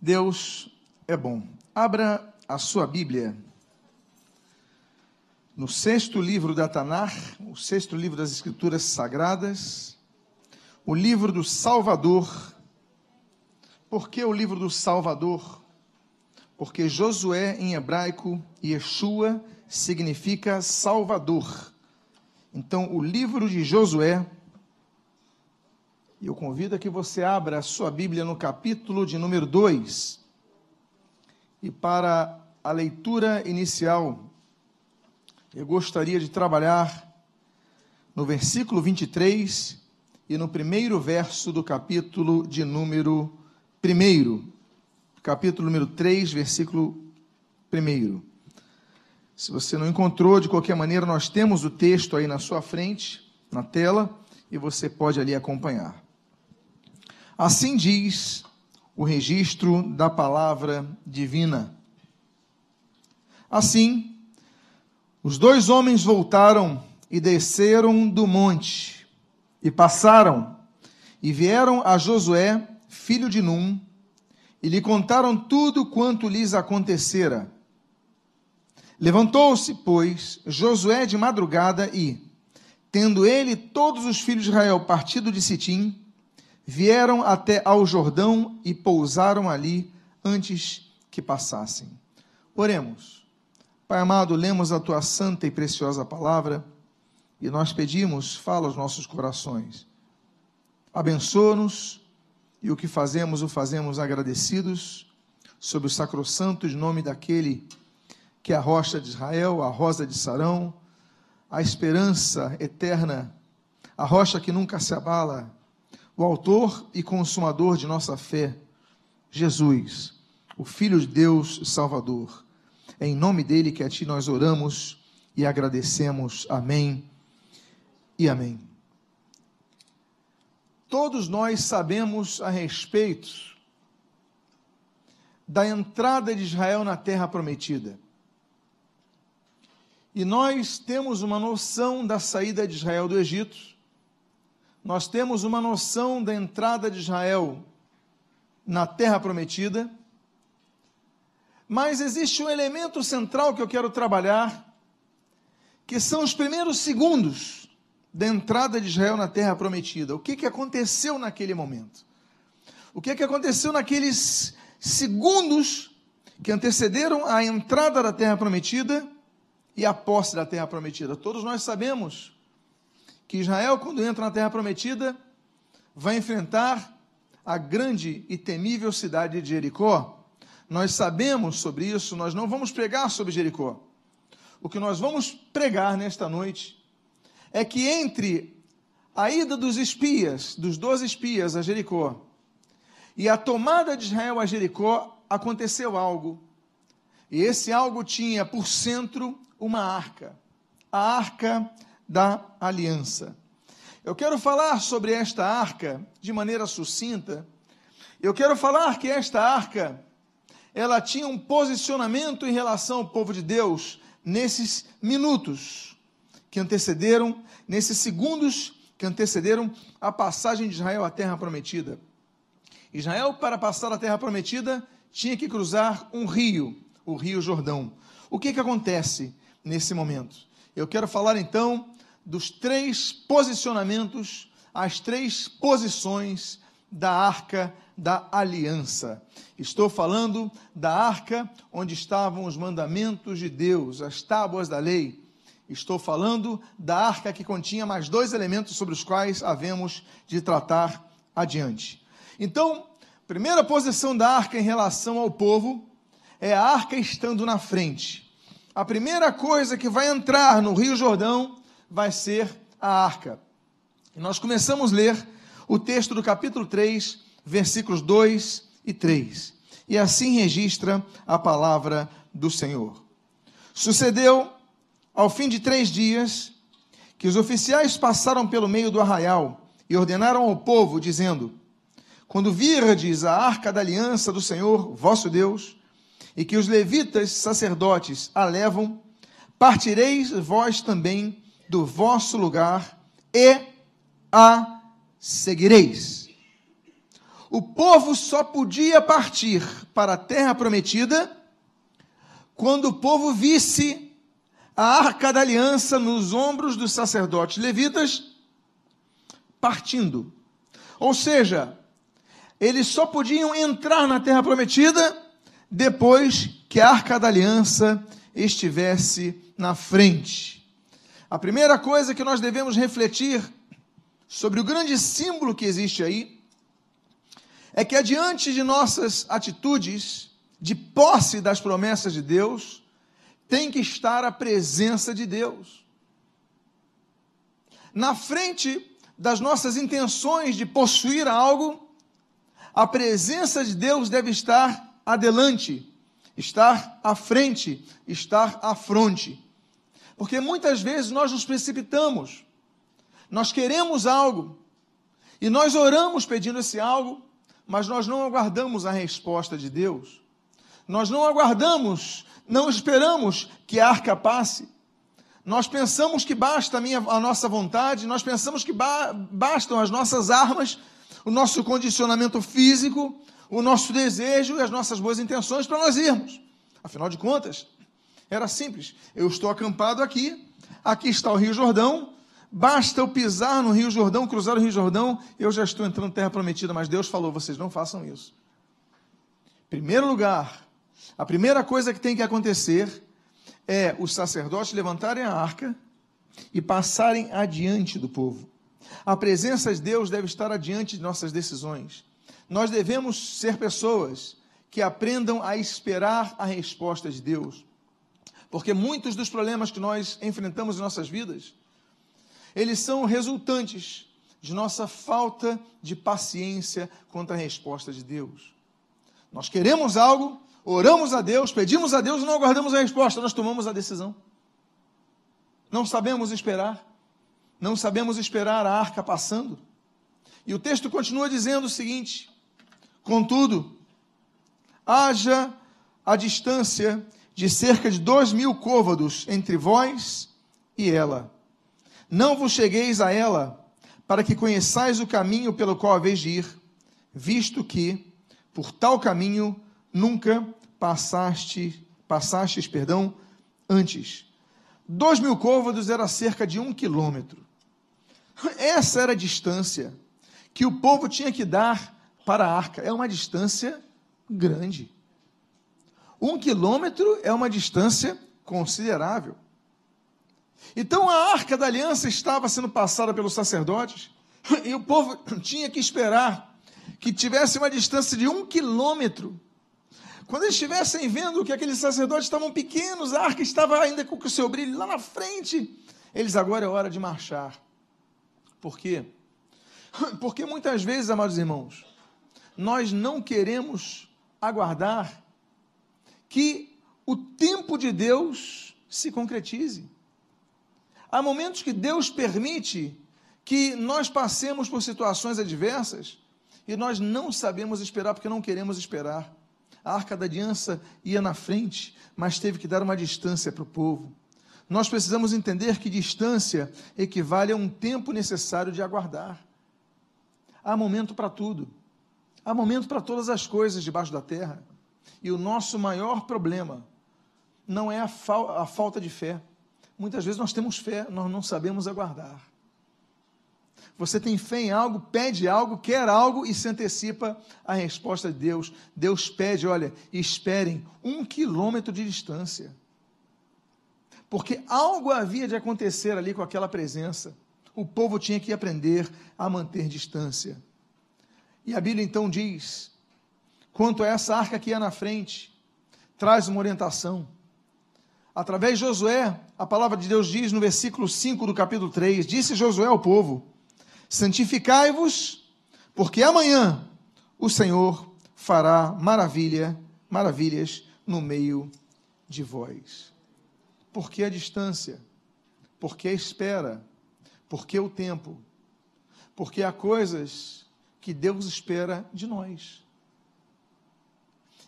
Deus é bom. Abra a sua Bíblia no sexto livro da Tanar, o sexto livro das Escrituras Sagradas, o livro do Salvador. Por que o livro do Salvador? Porque Josué em hebraico, Yeshua, significa Salvador. Então, o livro de Josué e eu convido a que você abra a sua Bíblia no capítulo de número 2. E para a leitura inicial, eu gostaria de trabalhar no versículo 23 e no primeiro verso do capítulo de número 1. Capítulo número 3, versículo 1. Se você não encontrou, de qualquer maneira, nós temos o texto aí na sua frente, na tela, e você pode ali acompanhar. Assim diz o registro da palavra divina. Assim, os dois homens voltaram e desceram do monte, e passaram, e vieram a Josué, filho de Num, e lhe contaram tudo quanto lhes acontecera. Levantou-se, pois, Josué de madrugada e, tendo ele todos os filhos de Israel partido de Sitim, vieram até ao Jordão e pousaram ali antes que passassem. Oremos. Pai amado, lemos a tua santa e preciosa palavra e nós pedimos, fala aos nossos corações. Abençoa-nos e o que fazemos, o fazemos agradecidos sob o sacrossanto nome daquele que é a rocha de Israel, a rosa de Sarão, a esperança eterna, a rocha que nunca se abala, o autor e consumador de nossa fé, Jesus, o Filho de Deus Salvador. É em nome dele que a ti nós oramos e agradecemos. Amém e amém. Todos nós sabemos a respeito da entrada de Israel na terra prometida. E nós temos uma noção da saída de Israel do Egito nós temos uma noção da entrada de Israel na terra prometida, mas existe um elemento central que eu quero trabalhar, que são os primeiros segundos da entrada de Israel na terra prometida. O que, que aconteceu naquele momento? O que, que aconteceu naqueles segundos que antecederam a entrada da terra prometida e a posse da terra prometida? Todos nós sabemos que Israel, quando entra na Terra Prometida, vai enfrentar a grande e temível cidade de Jericó. Nós sabemos sobre isso, nós não vamos pregar sobre Jericó. O que nós vamos pregar nesta noite é que entre a ida dos espias, dos doze espias a Jericó, e a tomada de Israel a Jericó, aconteceu algo. E esse algo tinha por centro uma arca. A arca da aliança. Eu quero falar sobre esta arca de maneira sucinta. Eu quero falar que esta arca ela tinha um posicionamento em relação ao povo de Deus nesses minutos que antecederam, nesses segundos que antecederam a passagem de Israel à terra prometida. Israel, para passar a terra prometida, tinha que cruzar um rio, o Rio Jordão. O que, que acontece nesse momento? Eu quero falar então dos três posicionamentos, as três posições da arca da aliança. Estou falando da arca onde estavam os mandamentos de Deus, as tábuas da lei. Estou falando da arca que continha mais dois elementos sobre os quais havemos de tratar adiante. Então, primeira posição da arca em relação ao povo é a arca estando na frente. A primeira coisa que vai entrar no Rio Jordão vai ser a arca. Nós começamos a ler o texto do capítulo 3, versículos 2 e 3. E assim registra a palavra do Senhor. Sucedeu, ao fim de três dias, que os oficiais passaram pelo meio do arraial e ordenaram ao povo, dizendo: Quando virdes a arca da aliança do Senhor, vosso Deus, e que os levitas sacerdotes a levam, partireis vós também do vosso lugar e a seguireis. o povo só podia partir para a terra prometida quando o povo visse a arca da aliança nos ombros dos sacerdotes levitas partindo. Ou seja, eles só podiam entrar na terra prometida depois que a arca da aliança estivesse na frente. A primeira coisa que nós devemos refletir sobre o grande símbolo que existe aí é que, adiante de nossas atitudes de posse das promessas de Deus, tem que estar a presença de Deus. Na frente das nossas intenções de possuir algo, a presença de Deus deve estar adelante, estar à frente, estar à fronte. Porque muitas vezes nós nos precipitamos, nós queremos algo, e nós oramos pedindo esse algo, mas nós não aguardamos a resposta de Deus. Nós não aguardamos, não esperamos que a arca passe. Nós pensamos que basta a, minha, a nossa vontade, nós pensamos que ba, bastam as nossas armas, o nosso condicionamento físico, o nosso desejo e as nossas boas intenções para nós irmos. Afinal de contas, era simples. Eu estou acampado aqui, aqui está o Rio Jordão, Basta eu pisar no Rio Jordão, cruzar o Rio Jordão, eu já estou entrando na terra prometida, mas Deus falou: vocês não façam isso. Primeiro lugar, a primeira coisa que tem que acontecer é os sacerdotes levantarem a arca e passarem adiante do povo. A presença de Deus deve estar adiante de nossas decisões. Nós devemos ser pessoas que aprendam a esperar a resposta de Deus. Porque muitos dos problemas que nós enfrentamos em nossas vidas eles são resultantes de nossa falta de paciência quanto à resposta de Deus. Nós queremos algo, oramos a Deus, pedimos a Deus e não aguardamos a resposta, nós tomamos a decisão. Não sabemos esperar, não sabemos esperar a arca passando. E o texto continua dizendo o seguinte: contudo, haja a distância de cerca de dois mil côvados entre vós e ela não vos chegueis a ela, para que conheçais o caminho pelo qual haveis de ir, visto que, por tal caminho, nunca passaste, passastes, perdão, antes. Dois mil côvados era cerca de um quilômetro. Essa era a distância que o povo tinha que dar para a arca. É uma distância grande. Um quilômetro é uma distância considerável. Então a arca da aliança estava sendo passada pelos sacerdotes e o povo tinha que esperar que tivesse uma distância de um quilômetro. Quando eles estivessem vendo que aqueles sacerdotes estavam pequenos, a arca estava ainda com o seu brilho lá na frente, eles agora é hora de marchar. Por quê? Porque muitas vezes, amados irmãos, nós não queremos aguardar que o tempo de Deus se concretize. Há momentos que Deus permite que nós passemos por situações adversas e nós não sabemos esperar porque não queremos esperar. A arca da aliança ia na frente, mas teve que dar uma distância para o povo. Nós precisamos entender que distância equivale a um tempo necessário de aguardar. Há momento para tudo. Há momento para todas as coisas debaixo da terra. E o nosso maior problema não é a, a falta de fé Muitas vezes nós temos fé, nós não sabemos aguardar. Você tem fé em algo, pede algo, quer algo e se antecipa a resposta de Deus. Deus pede, olha, esperem um quilômetro de distância. Porque algo havia de acontecer ali com aquela presença. O povo tinha que aprender a manter distância. E a Bíblia então diz: quanto a essa arca que ia na frente, traz uma orientação através de Josué, a palavra de Deus diz no versículo 5 do capítulo 3: Disse Josué ao povo: Santificai-vos, porque amanhã o Senhor fará maravilha, maravilhas no meio de vós. Por que a distância? Por que a espera? Por que o tempo? Porque há coisas que Deus espera de nós.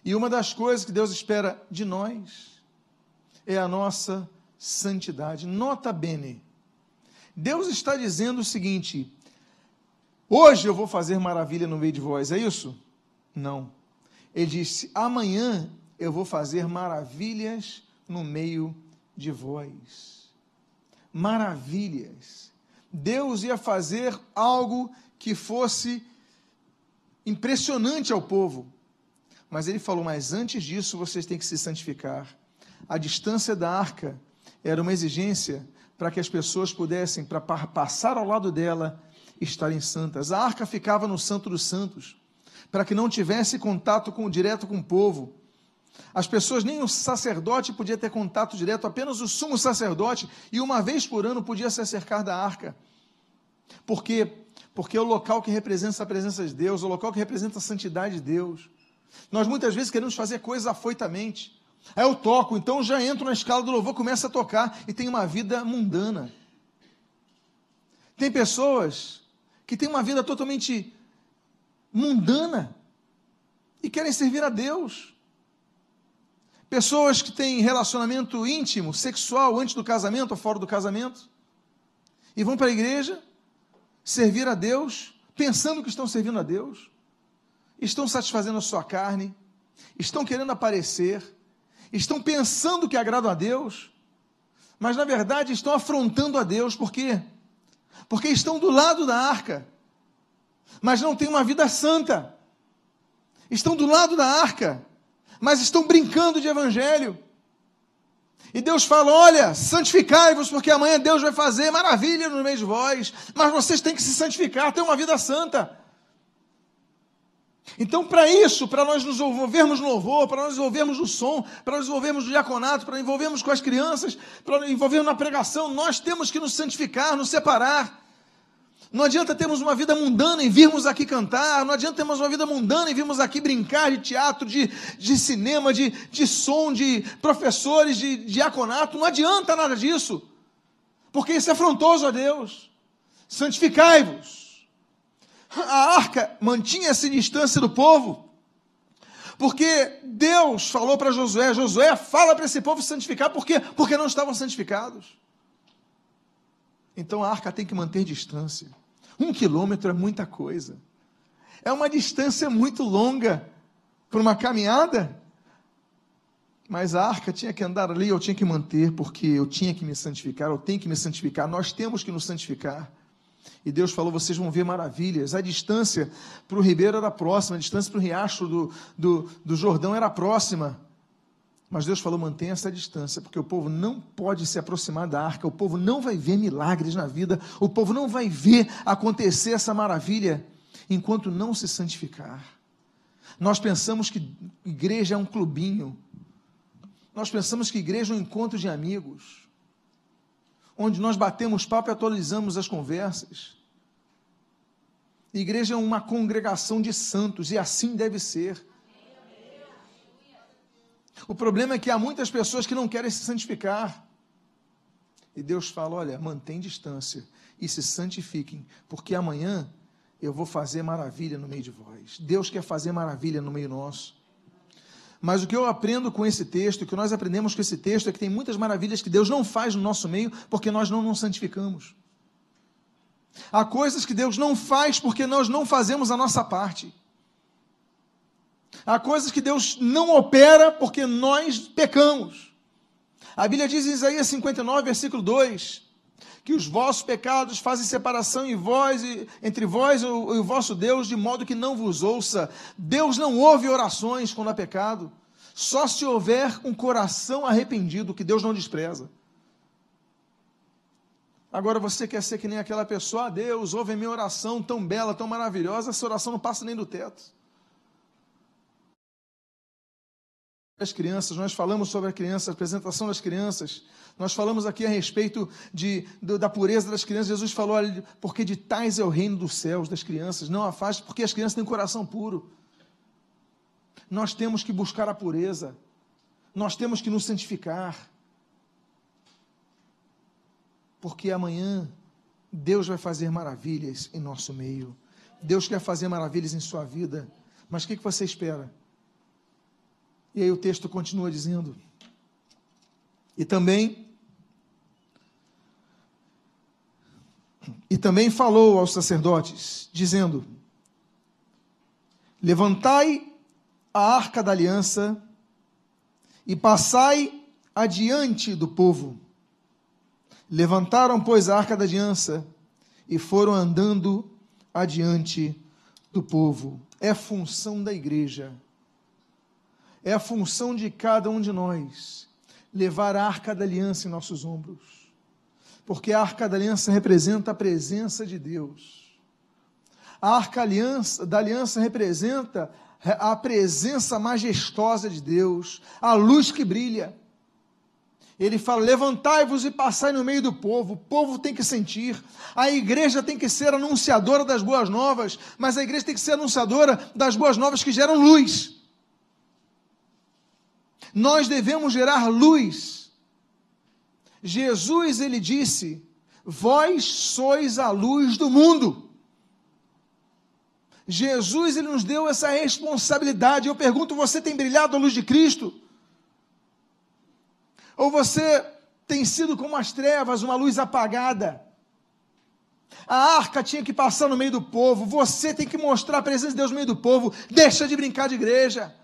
E uma das coisas que Deus espera de nós é a nossa santidade. Nota bene. Deus está dizendo o seguinte: Hoje eu vou fazer maravilha no meio de vós, é isso? Não. Ele disse: amanhã eu vou fazer maravilhas no meio de vós. Maravilhas. Deus ia fazer algo que fosse impressionante ao povo. Mas ele falou: Mas antes disso vocês têm que se santificar. A distância da arca era uma exigência para que as pessoas pudessem, para passar ao lado dela, estarem santas. A arca ficava no Santo dos Santos, para que não tivesse contato com, direto com o povo. As pessoas, nem o sacerdote podia ter contato direto, apenas o sumo sacerdote, e uma vez por ano podia se acercar da arca. Por quê? Porque é o local que representa a presença de Deus, o local que representa a santidade de Deus. Nós muitas vezes queremos fazer coisas afoitamente. Aí eu toco, então já entro na escala do louvor, começo a tocar e tenho uma vida mundana. Tem pessoas que têm uma vida totalmente mundana e querem servir a Deus. Pessoas que têm relacionamento íntimo, sexual, antes do casamento ou fora do casamento, e vão para a igreja servir a Deus, pensando que estão servindo a Deus, estão satisfazendo a sua carne, estão querendo aparecer, estão pensando que agradam a Deus, mas na verdade estão afrontando a Deus, por quê? Porque estão do lado da arca, mas não têm uma vida santa. Estão do lado da arca, mas estão brincando de evangelho. E Deus fala: Olha, santificai-vos, porque amanhã Deus vai fazer maravilha no meio de vós, mas vocês têm que se santificar, ter uma vida santa. Então, para isso, para nós nos envolvermos no louvor, para nós envolvermos no som, para nos envolvermos no diaconato, para envolvermos com as crianças, para nos envolvermos na pregação, nós temos que nos santificar, nos separar. Não adianta termos uma vida mundana e virmos aqui cantar, não adianta termos uma vida mundana e virmos aqui brincar de teatro, de, de cinema, de, de som, de professores, de diaconato, não adianta nada disso, porque isso é afrontoso a Deus. Santificai-vos. A arca mantinha essa distância do povo, porque Deus falou para Josué: Josué, fala para esse povo se santificar, por quê? Porque não estavam santificados. Então a arca tem que manter distância. Um quilômetro é muita coisa. É uma distância muito longa para uma caminhada. Mas a arca tinha que andar ali, eu tinha que manter, porque eu tinha que me santificar, eu tenho que me santificar, nós temos que nos santificar. E Deus falou: vocês vão ver maravilhas. A distância para o ribeiro era próxima, a distância para o riacho do, do, do Jordão era próxima. Mas Deus falou: mantenha essa distância, porque o povo não pode se aproximar da arca, o povo não vai ver milagres na vida, o povo não vai ver acontecer essa maravilha enquanto não se santificar. Nós pensamos que igreja é um clubinho, nós pensamos que igreja é um encontro de amigos, onde nós batemos papo e atualizamos as conversas. Igreja é uma congregação de santos e assim deve ser. O problema é que há muitas pessoas que não querem se santificar. E Deus fala: olha, mantém distância e se santifiquem, porque amanhã eu vou fazer maravilha no meio de vós. Deus quer fazer maravilha no meio nosso. Mas o que eu aprendo com esse texto, o que nós aprendemos com esse texto, é que tem muitas maravilhas que Deus não faz no nosso meio porque nós não nos santificamos. Há coisas que Deus não faz porque nós não fazemos a nossa parte. Há coisas que Deus não opera porque nós pecamos. A Bíblia diz em Isaías 59, versículo 2, que os vossos pecados fazem separação em vós, entre vós e o vosso Deus, de modo que não vos ouça. Deus não ouve orações quando há pecado, só se houver um coração arrependido, que Deus não despreza. Agora você quer ser que nem aquela pessoa, ah, Deus, ouve a minha oração tão bela, tão maravilhosa, essa oração não passa nem do teto. As crianças, nós falamos sobre a criança, a apresentação das crianças, nós falamos aqui a respeito de, de, da pureza das crianças. Jesus falou, porque de tais é o reino dos céus, das crianças. Não afaste, porque as crianças têm um coração puro. Nós temos que buscar a pureza, nós temos que nos santificar, porque amanhã Deus vai fazer maravilhas em nosso meio. Deus quer fazer maravilhas em sua vida, mas o que, que você espera? E aí o texto continua dizendo: E também E também falou aos sacerdotes, dizendo: Levantai a arca da aliança e passai adiante do povo. Levantaram, pois, a arca da aliança e foram andando adiante do povo. É função da igreja, é a função de cada um de nós levar a arca da aliança em nossos ombros, porque a arca da aliança representa a presença de Deus. A arca da aliança representa a presença majestosa de Deus, a luz que brilha. Ele fala: levantai-vos e passai no meio do povo. O povo tem que sentir. A igreja tem que ser anunciadora das boas novas, mas a igreja tem que ser anunciadora das boas novas que geram luz. Nós devemos gerar luz. Jesus, ele disse: Vós sois a luz do mundo. Jesus ele nos deu essa responsabilidade. Eu pergunto: você tem brilhado a luz de Cristo? Ou você tem sido como as trevas, uma luz apagada? A arca tinha que passar no meio do povo, você tem que mostrar a presença de Deus no meio do povo. Deixa de brincar de igreja.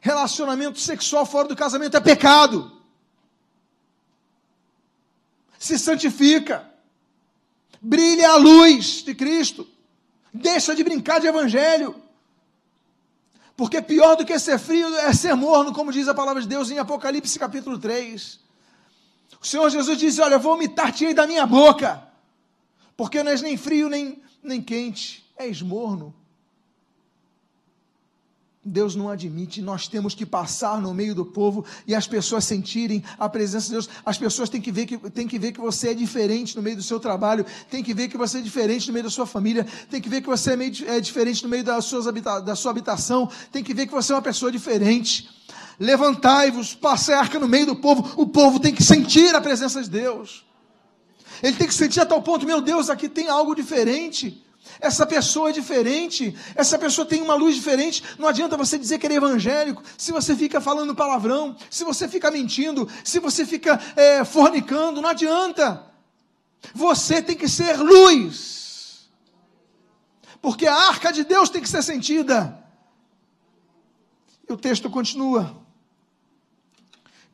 Relacionamento sexual fora do casamento é pecado. Se santifica. Brilha a luz de Cristo. Deixa de brincar de evangelho. Porque pior do que ser frio é ser morno, como diz a palavra de Deus em Apocalipse capítulo 3. O Senhor Jesus diz: Olha, vou vomitar-te da minha boca, porque não és nem frio nem, nem quente, és morno. Deus não admite, nós temos que passar no meio do povo e as pessoas sentirem a presença de Deus. As pessoas têm que ver que, têm que, ver que você é diferente no meio do seu trabalho, tem que ver que você é diferente no meio da sua família, tem que ver que você é, meio, é diferente no meio das suas habita, da sua habitação, tem que ver que você é uma pessoa diferente. Levantai-vos, passai a arca no meio do povo, o povo tem que sentir a presença de Deus. Ele tem que sentir a tal ponto, meu Deus, aqui tem algo diferente. Essa pessoa é diferente, essa pessoa tem uma luz diferente. Não adianta você dizer que ele é evangélico se você fica falando palavrão, se você fica mentindo, se você fica é, fornicando, não adianta. Você tem que ser luz, porque a arca de Deus tem que ser sentida. E o texto continua,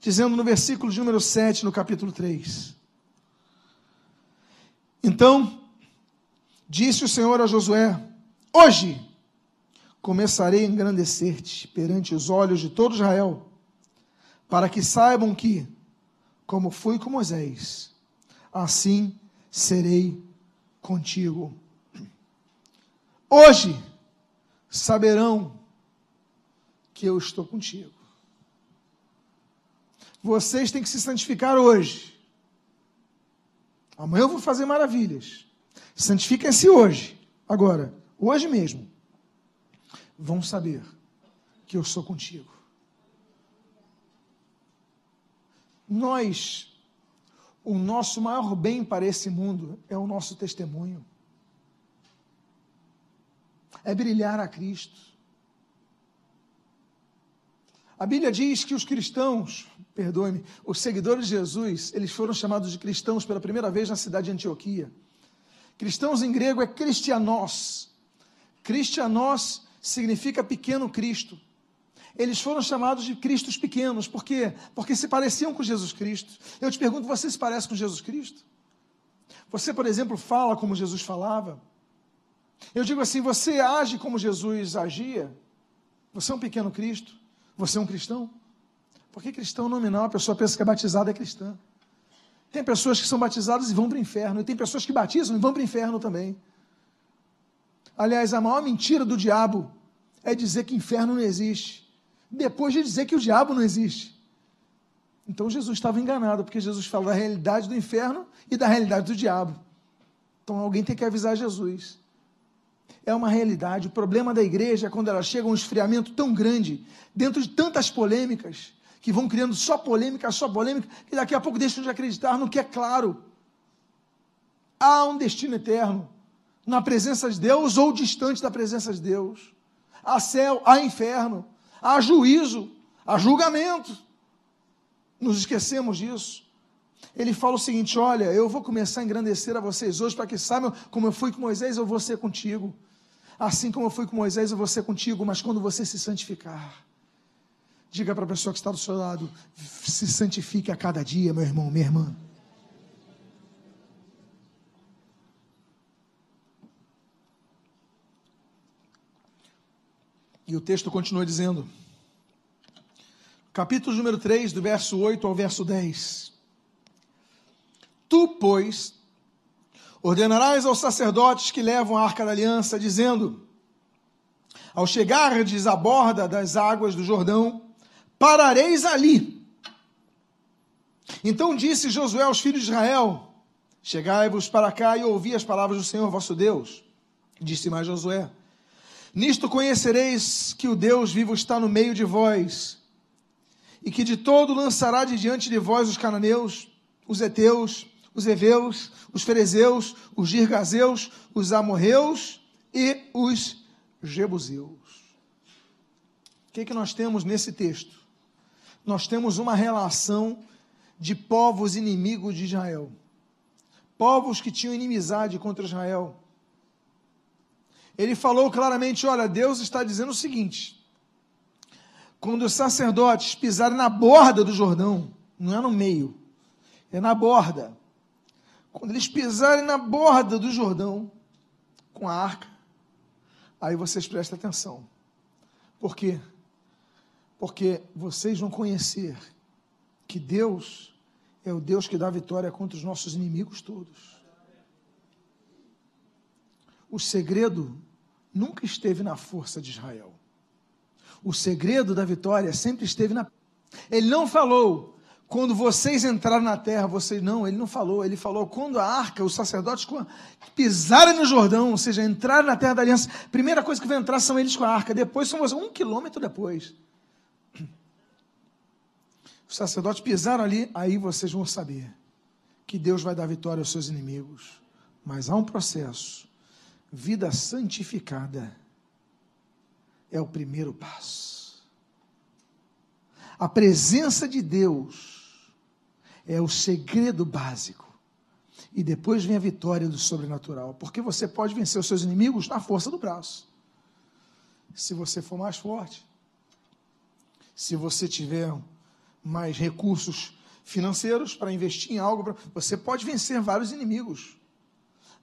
dizendo no versículo de número 7, no capítulo 3. Então, Disse o Senhor a Josué: Hoje começarei a engrandecer-te perante os olhos de todo Israel, para que saibam que, como fui com Moisés, assim serei contigo. Hoje saberão que eu estou contigo. Vocês têm que se santificar hoje. Amanhã eu vou fazer maravilhas. Santifiquem-se hoje, agora, hoje mesmo. Vão saber que eu sou contigo. Nós, o nosso maior bem para esse mundo é o nosso testemunho. É brilhar a Cristo. A Bíblia diz que os cristãos, perdoe-me, os seguidores de Jesus, eles foram chamados de cristãos pela primeira vez na cidade de Antioquia. Cristãos em grego é cristianos. Cristianos significa pequeno Cristo. Eles foram chamados de Cristos pequenos, por quê? Porque se pareciam com Jesus Cristo. Eu te pergunto, você se parece com Jesus Cristo? Você, por exemplo, fala como Jesus falava? Eu digo assim, você age como Jesus agia? Você é um pequeno Cristo? Você é um cristão? Porque cristão nominal, a pessoa pensa que é batizada é cristã. Tem pessoas que são batizadas e vão para o inferno, e tem pessoas que batizam e vão para o inferno também. Aliás, a maior mentira do diabo é dizer que inferno não existe, depois de dizer que o diabo não existe. Então Jesus estava enganado, porque Jesus fala da realidade do inferno e da realidade do diabo. Então alguém tem que avisar Jesus. É uma realidade. O problema da igreja é quando ela chega a um esfriamento tão grande, dentro de tantas polêmicas, que vão criando só polêmica, só polêmica, que daqui a pouco deixam de acreditar no que é claro. Há um destino eterno na presença de Deus ou distante da presença de Deus. Há céu, há inferno, há juízo, há julgamento. Nos esquecemos disso. Ele fala o seguinte: Olha, eu vou começar a engrandecer a vocês hoje, para que saibam como eu fui com Moisés, eu vou ser contigo. Assim como eu fui com Moisés, eu vou ser contigo, mas quando você se santificar, diga para a pessoa que está do seu lado: se santifique a cada dia, meu irmão, minha irmã. E o texto continua dizendo, capítulo número 3, do verso 8 ao verso 10. Tu, pois, ordenarás aos sacerdotes que levam a arca da aliança, dizendo: Ao chegardes à borda das águas do Jordão, parareis ali. Então disse Josué aos filhos de Israel: Chegai-vos para cá e ouvi as palavras do Senhor vosso Deus. Disse mais Josué: Nisto conhecereis que o Deus vivo está no meio de vós, e que de todo lançará de diante de vós os cananeus, os heteus, os heveus, os ferezeus, os girgazeus, os amorreus e os jebuseus. O que, é que nós temos nesse texto? Nós temos uma relação de povos inimigos de Israel. Povos que tinham inimizade contra Israel ele falou claramente: olha, Deus está dizendo o seguinte: quando os sacerdotes pisarem na borda do Jordão, não é no meio, é na borda. Quando eles pisarem na borda do Jordão, com a arca, aí vocês prestem atenção. Por quê? Porque vocês vão conhecer que Deus é o Deus que dá vitória contra os nossos inimigos todos. O segredo nunca esteve na força de Israel. O segredo da vitória sempre esteve na. Ele não falou, quando vocês entraram na terra, vocês. Não, ele não falou. Ele falou, quando a arca, os sacerdotes pisarem no Jordão, ou seja, entraram na terra da aliança, primeira coisa que vai entrar são eles com a arca. Depois são um quilômetro depois. Os sacerdotes pisaram ali, aí vocês vão saber que Deus vai dar vitória aos seus inimigos. Mas há um processo vida santificada é o primeiro passo. A presença de Deus é o segredo básico. E depois vem a vitória do sobrenatural. Porque você pode vencer os seus inimigos na força do braço. Se você for mais forte. Se você tiver mais recursos financeiros para investir em algo, você pode vencer vários inimigos.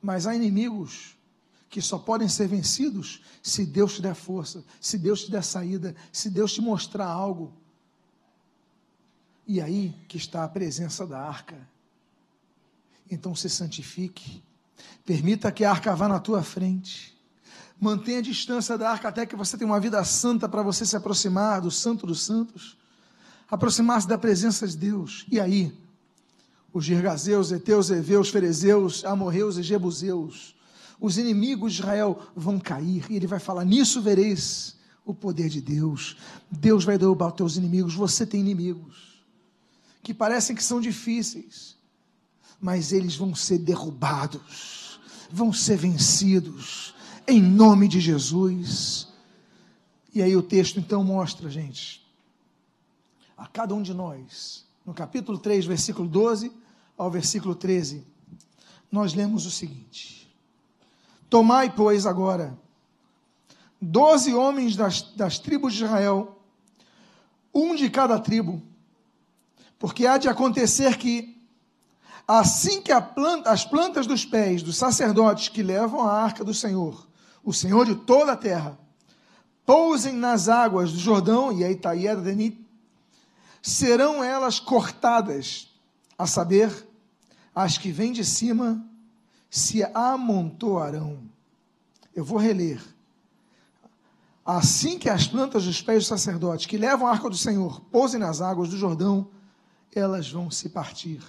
Mas há inimigos que só podem ser vencidos se Deus te der força, se Deus te der saída, se Deus te mostrar algo. E aí que está a presença da arca. Então se santifique, permita que a arca vá na tua frente. Mantenha a distância da arca até que você tenha uma vida santa para você se aproximar do Santo dos Santos, aproximar-se da presença de Deus. E aí, os Girgazeus, Eteus, Eveus, Ferezeus, Amorreus e Jebuseus os inimigos de Israel vão cair, e ele vai falar: Nisso vereis o poder de Deus. Deus vai derrubar os teus inimigos. Você tem inimigos que parecem que são difíceis, mas eles vão ser derrubados, vão ser vencidos, em nome de Jesus. E aí o texto então mostra, gente, a cada um de nós, no capítulo 3, versículo 12 ao versículo 13, nós lemos o seguinte: Tomai, pois, agora doze homens das, das tribos de Israel, um de cada tribo, porque há de acontecer que, assim que planta, as plantas dos pés dos sacerdotes que levam a arca do Senhor, o Senhor de toda a terra, pousem nas águas do Jordão, e aí está Denit, serão elas cortadas, a saber, as que vêm de cima se amontoarão. Eu vou reler. Assim que as plantas dos pés dos sacerdotes que levam a arca do Senhor pousem nas águas do Jordão, elas vão se partir,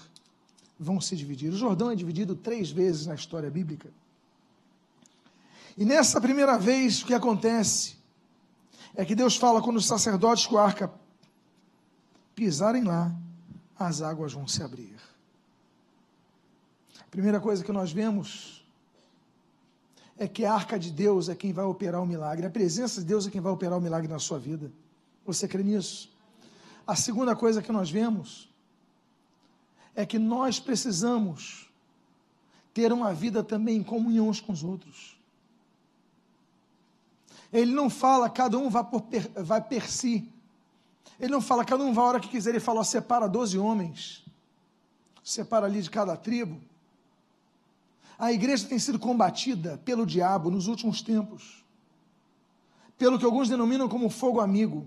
vão se dividir. O Jordão é dividido três vezes na história bíblica. E nessa primeira vez, o que acontece é que Deus fala quando os sacerdotes com a arca pisarem lá, as águas vão se abrir. Primeira coisa que nós vemos é que a arca de Deus é quem vai operar o milagre, a presença de Deus é quem vai operar o milagre na sua vida. Você crê nisso? A segunda coisa que nós vemos é que nós precisamos ter uma vida também em comunhão uns com os outros. Ele não fala, cada um vai por, vai per si. Ele não fala, cada um vai a hora que quiser. Ele fala, ó, separa doze homens. Separa ali de cada tribo. A igreja tem sido combatida pelo diabo nos últimos tempos. Pelo que alguns denominam como fogo amigo.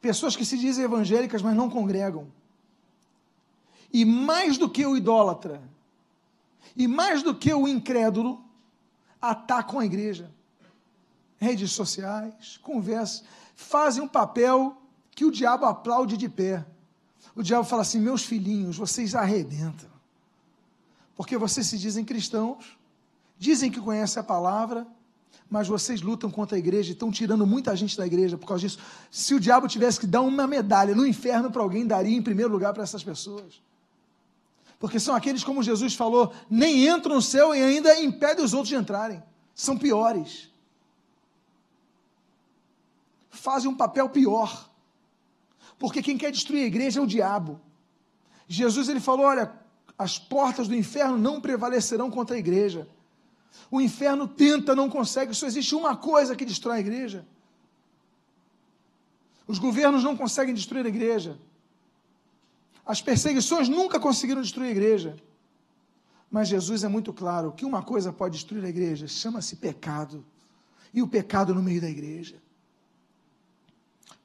Pessoas que se dizem evangélicas, mas não congregam. E mais do que o idólatra, e mais do que o incrédulo, atacam a igreja. Redes sociais, conversas, fazem um papel que o diabo aplaude de pé. O diabo fala assim: meus filhinhos, vocês arrebentam. Porque vocês se dizem cristãos, dizem que conhecem a palavra, mas vocês lutam contra a igreja e estão tirando muita gente da igreja por causa disso. Se o diabo tivesse que dar uma medalha no inferno para alguém, daria em primeiro lugar para essas pessoas. Porque são aqueles, como Jesus falou, nem entram no céu e ainda impedem os outros de entrarem. São piores. Fazem um papel pior. Porque quem quer destruir a igreja é o diabo. Jesus ele falou: olha, as portas do inferno não prevalecerão contra a igreja. O inferno tenta, não consegue. Só existe uma coisa que destrói a igreja. Os governos não conseguem destruir a igreja. As perseguições nunca conseguiram destruir a igreja. Mas Jesus é muito claro que uma coisa pode destruir a igreja, chama-se pecado. E o pecado no meio da igreja.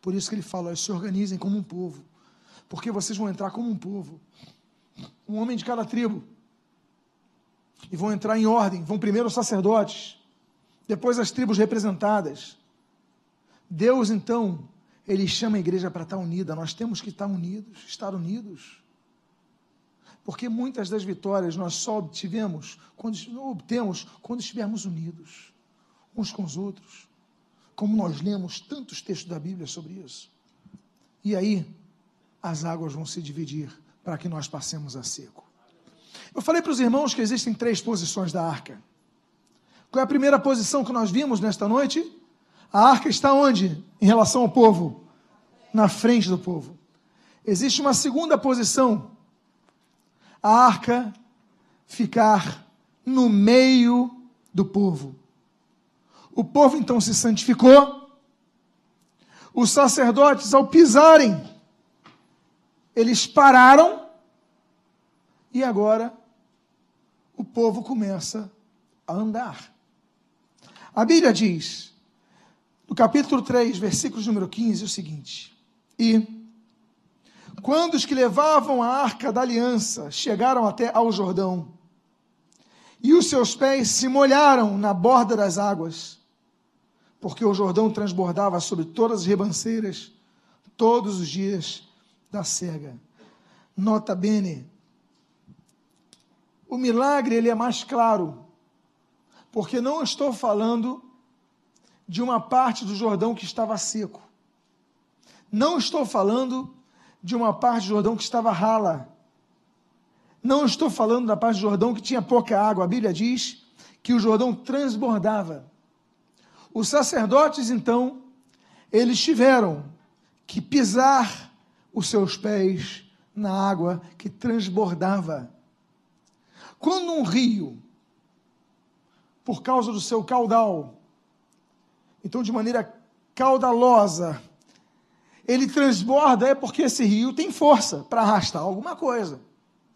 Por isso que ele fala: se organizem como um povo, porque vocês vão entrar como um povo, um homem de cada tribo, e vão entrar em ordem. Vão primeiro os sacerdotes, depois as tribos representadas. Deus então, ele chama a igreja para estar unida. Nós temos que estar unidos, estar unidos. Porque muitas das vitórias nós só obtivemos quando obtemos quando estivermos unidos uns com os outros como nós lemos tantos textos da Bíblia sobre isso. E aí, as águas vão se dividir para que nós passemos a seco. Eu falei para os irmãos que existem três posições da arca. Qual é a primeira posição que nós vimos nesta noite? A arca está onde em relação ao povo? Na frente do povo. Existe uma segunda posição. A arca ficar no meio do povo. O povo então se santificou. Os sacerdotes, ao pisarem, eles pararam. E agora o povo começa a andar. A Bíblia diz, no capítulo 3, versículo número 15, o seguinte: E quando os que levavam a arca da aliança chegaram até ao Jordão, e os seus pés se molharam na borda das águas, porque o Jordão transbordava sobre todas as ribanceiras todos os dias da cega. Nota bene, o milagre ele é mais claro, porque não estou falando de uma parte do Jordão que estava seco. Não estou falando de uma parte do Jordão que estava rala. Não estou falando da parte do Jordão que tinha pouca água. A Bíblia diz que o Jordão transbordava. Os sacerdotes, então, eles tiveram que pisar os seus pés na água que transbordava. Quando um rio, por causa do seu caudal, então de maneira caudalosa, ele transborda, é porque esse rio tem força para arrastar alguma coisa.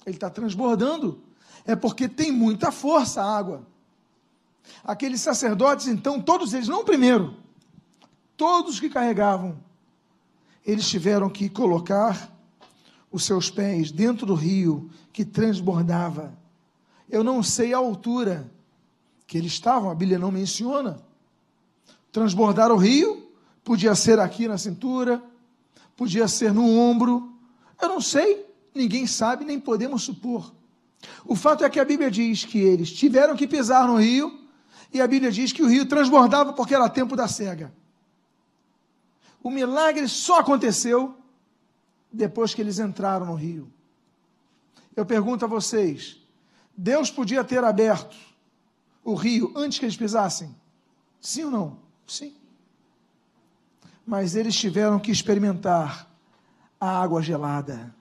Ele está transbordando, é porque tem muita força a água. Aqueles sacerdotes, então, todos eles, não o primeiro, todos que carregavam, eles tiveram que colocar os seus pés dentro do rio que transbordava. Eu não sei a altura que eles estavam, a Bíblia não menciona. Transbordar o rio, podia ser aqui na cintura, podia ser no ombro, eu não sei, ninguém sabe, nem podemos supor. O fato é que a Bíblia diz que eles tiveram que pisar no rio e a Bíblia diz que o rio transbordava porque era tempo da cega. O milagre só aconteceu depois que eles entraram no rio. Eu pergunto a vocês: Deus podia ter aberto o rio antes que eles pisassem? Sim ou não? Sim. Mas eles tiveram que experimentar a água gelada.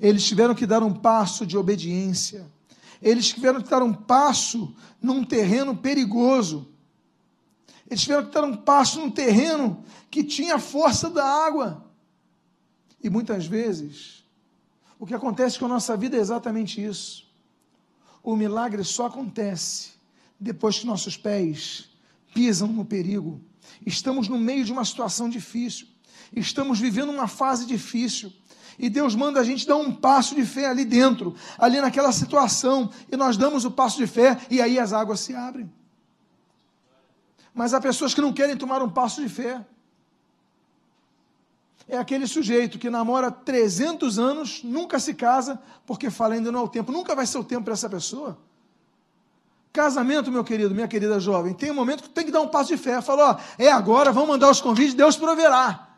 Eles tiveram que dar um passo de obediência. Eles tiveram que dar um passo num terreno perigoso. Eles tiveram que dar um passo num terreno que tinha a força da água. E muitas vezes, o que acontece com a nossa vida é exatamente isso. O milagre só acontece depois que nossos pés pisam no perigo. Estamos no meio de uma situação difícil. Estamos vivendo uma fase difícil. E Deus manda a gente dar um passo de fé ali dentro, ali naquela situação. E nós damos o passo de fé e aí as águas se abrem. Mas há pessoas que não querem tomar um passo de fé. É aquele sujeito que namora 300 anos, nunca se casa, porque fala ainda não é o tempo. Nunca vai ser o tempo para essa pessoa. Casamento, meu querido, minha querida jovem, tem um momento que tem que dar um passo de fé. Fala, ó, é agora, vamos mandar os convites, Deus proverá.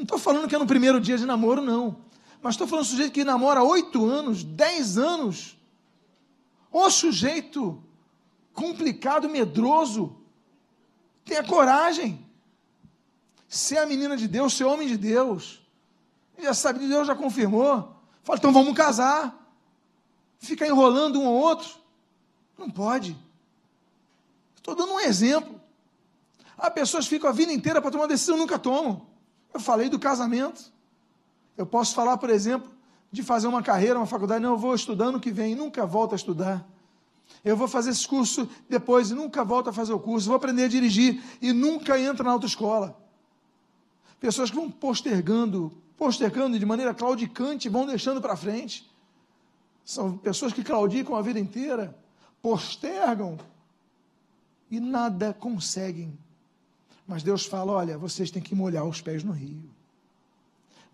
Não estou falando que é no primeiro dia de namoro, não. Mas estou falando sujeito que namora oito anos, dez anos. Ô sujeito complicado, medroso. Tenha coragem. Ser a menina de Deus, ser homem de Deus. Já sabe, Deus já confirmou. Fala, então vamos casar. Ficar enrolando um ou outro. Não pode. Estou dando um exemplo. Há pessoas que ficam a vida inteira para tomar decisão e nunca tomam. Eu falei do casamento. Eu posso falar, por exemplo, de fazer uma carreira, uma faculdade. Não, eu vou estudando que vem, nunca volto a estudar. Eu vou fazer esse curso depois e nunca volto a fazer o curso. Vou aprender a dirigir e nunca entra na autoescola. Pessoas que vão postergando, postergando de maneira claudicante, vão deixando para frente. São pessoas que claudicam a vida inteira, postergam e nada conseguem. Mas Deus fala: olha, vocês têm que molhar os pés no rio.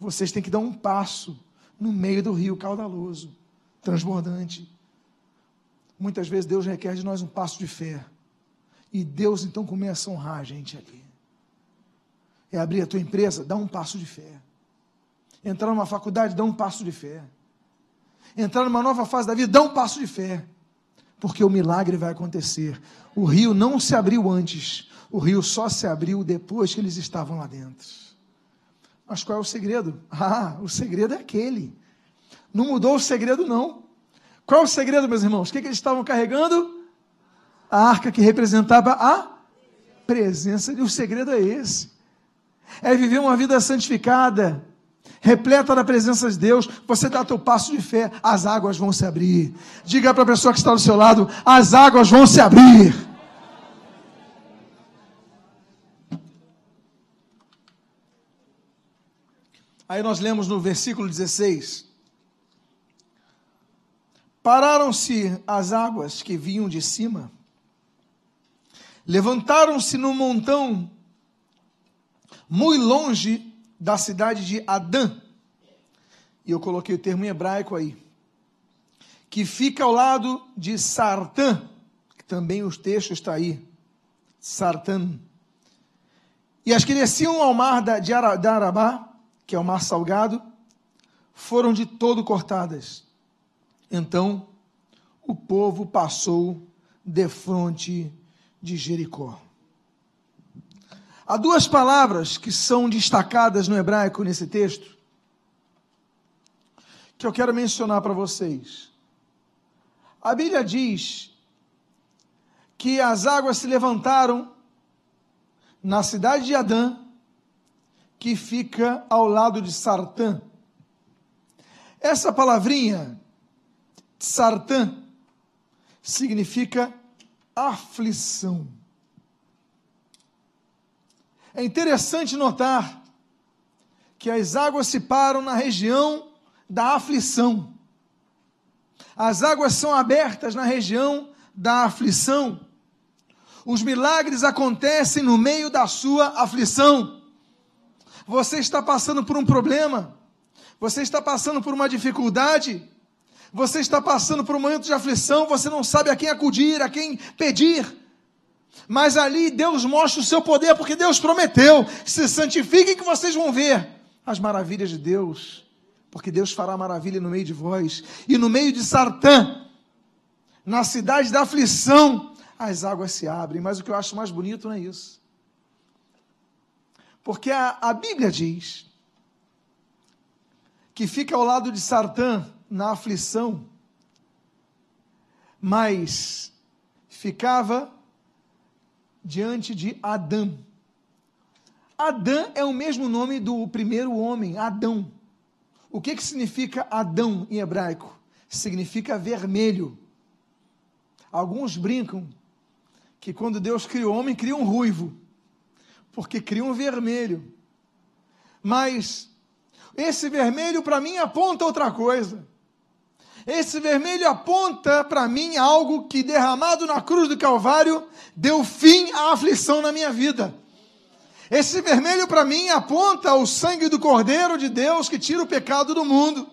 Vocês têm que dar um passo no meio do rio caudaloso, transbordante. Muitas vezes Deus requer de nós um passo de fé. E Deus então começa a honrar a gente ali. É abrir a tua empresa, dá um passo de fé. Entrar numa faculdade, dá um passo de fé. Entrar numa nova fase da vida, dá um passo de fé. Porque o milagre vai acontecer. O rio não se abriu antes, o rio só se abriu depois que eles estavam lá dentro. Mas qual é o segredo? Ah, o segredo é aquele. Não mudou o segredo, não. Qual é o segredo, meus irmãos? O que, que eles estavam carregando? A arca que representava a presença. E o segredo é esse: é viver uma vida santificada, repleta da presença de Deus. Você dá teu passo de fé, as águas vão se abrir. Diga para a pessoa que está do seu lado: as águas vão se abrir. Aí nós lemos no versículo 16: Pararam-se as águas que vinham de cima, levantaram-se no montão, muito longe da cidade de Adã, e eu coloquei o termo em hebraico aí, que fica ao lado de Sartã, que também o texto está aí, Sartã. E as que desciam ao mar de Arabá, que é o mar salgado, foram de todo cortadas então o povo passou defronte de Jericó. Há duas palavras que são destacadas no hebraico nesse texto, que eu quero mencionar para vocês. A Bíblia diz que as águas se levantaram na cidade de Adã, que fica ao lado de Sartã. Essa palavrinha Sartã significa aflição. É interessante notar que as águas se param na região da aflição. As águas são abertas na região da aflição. Os milagres acontecem no meio da sua aflição. Você está passando por um problema, você está passando por uma dificuldade, você está passando por um momento de aflição, você não sabe a quem acudir, a quem pedir. Mas ali Deus mostra o seu poder, porque Deus prometeu: se santifiquem que vocês vão ver as maravilhas de Deus, porque Deus fará maravilha no meio de vós. E no meio de Sartã, na cidade da aflição, as águas se abrem. Mas o que eu acho mais bonito não é isso. Porque a, a Bíblia diz que fica ao lado de Sartã na aflição, mas ficava diante de Adão. Adão é o mesmo nome do primeiro homem, Adão. O que, que significa Adão em hebraico? Significa vermelho. Alguns brincam que quando Deus cria o homem, cria um ruivo, porque cria um vermelho. Mas esse vermelho para mim aponta outra coisa. Esse vermelho aponta para mim algo que derramado na cruz do Calvário deu fim à aflição na minha vida. Esse vermelho para mim aponta ao sangue do Cordeiro de Deus que tira o pecado do mundo.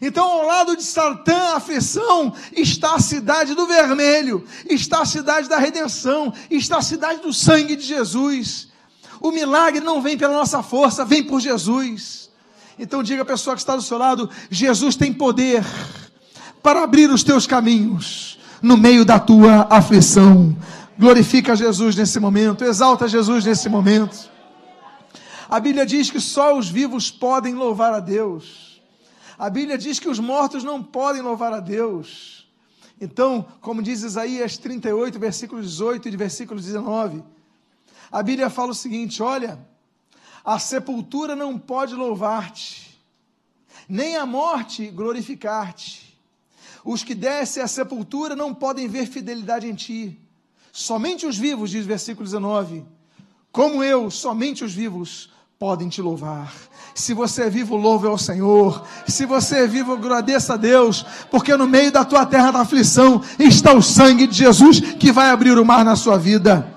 Então, ao lado de Sartã, a aflição, está a cidade do vermelho, está a cidade da redenção, está a cidade do sangue de Jesus. O milagre não vem pela nossa força, vem por Jesus. Então, diga à pessoa que está do seu lado: Jesus tem poder para abrir os teus caminhos no meio da tua aflição. Glorifica Jesus nesse momento, exalta Jesus nesse momento. A Bíblia diz que só os vivos podem louvar a Deus. A Bíblia diz que os mortos não podem louvar a Deus. Então, como diz Isaías 38, versículo 18 e versículo 19, a Bíblia fala o seguinte: olha, a sepultura não pode louvar-te, nem a morte glorificar-te os que descem à sepultura não podem ver fidelidade em ti. Somente os vivos, diz o versículo 19, como eu, somente os vivos podem te louvar. Se você é vivo, louve ao Senhor. Se você é vivo, agradeça a Deus, porque no meio da tua terra da aflição está o sangue de Jesus que vai abrir o mar na sua vida.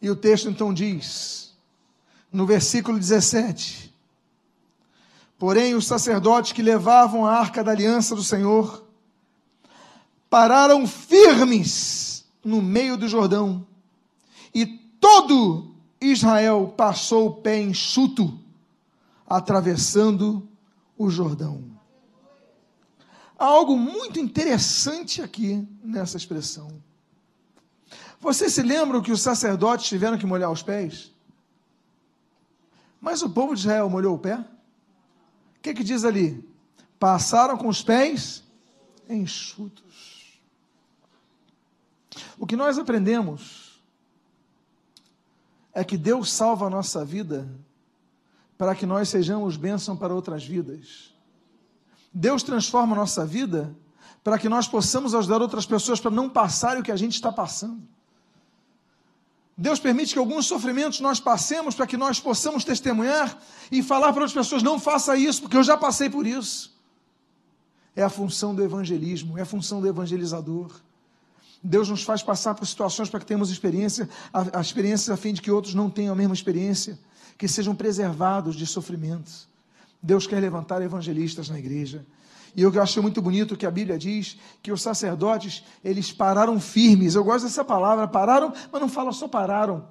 E o texto então diz, no versículo 17: Porém, os sacerdotes que levavam a arca da aliança do Senhor pararam firmes no meio do Jordão, e todo Israel passou o pé enxuto, atravessando o Jordão. Há algo muito interessante aqui nessa expressão. Vocês se lembram que os sacerdotes tiveram que molhar os pés? Mas o povo de Israel molhou o pé? O que, que diz ali? Passaram com os pés enxutos. O que nós aprendemos é que Deus salva a nossa vida para que nós sejamos bênção para outras vidas. Deus transforma a nossa vida para que nós possamos ajudar outras pessoas para não passarem o que a gente está passando. Deus permite que alguns sofrimentos nós passemos para que nós possamos testemunhar e falar para outras pessoas: não faça isso, porque eu já passei por isso. É a função do evangelismo, é a função do evangelizador. Deus nos faz passar por situações para que tenhamos experiência, a, a experiência a fim de que outros não tenham a mesma experiência, que sejam preservados de sofrimentos. Deus quer levantar evangelistas na igreja. E eu acho muito bonito que a Bíblia diz que os sacerdotes, eles pararam firmes. Eu gosto dessa palavra, pararam, mas não fala só pararam.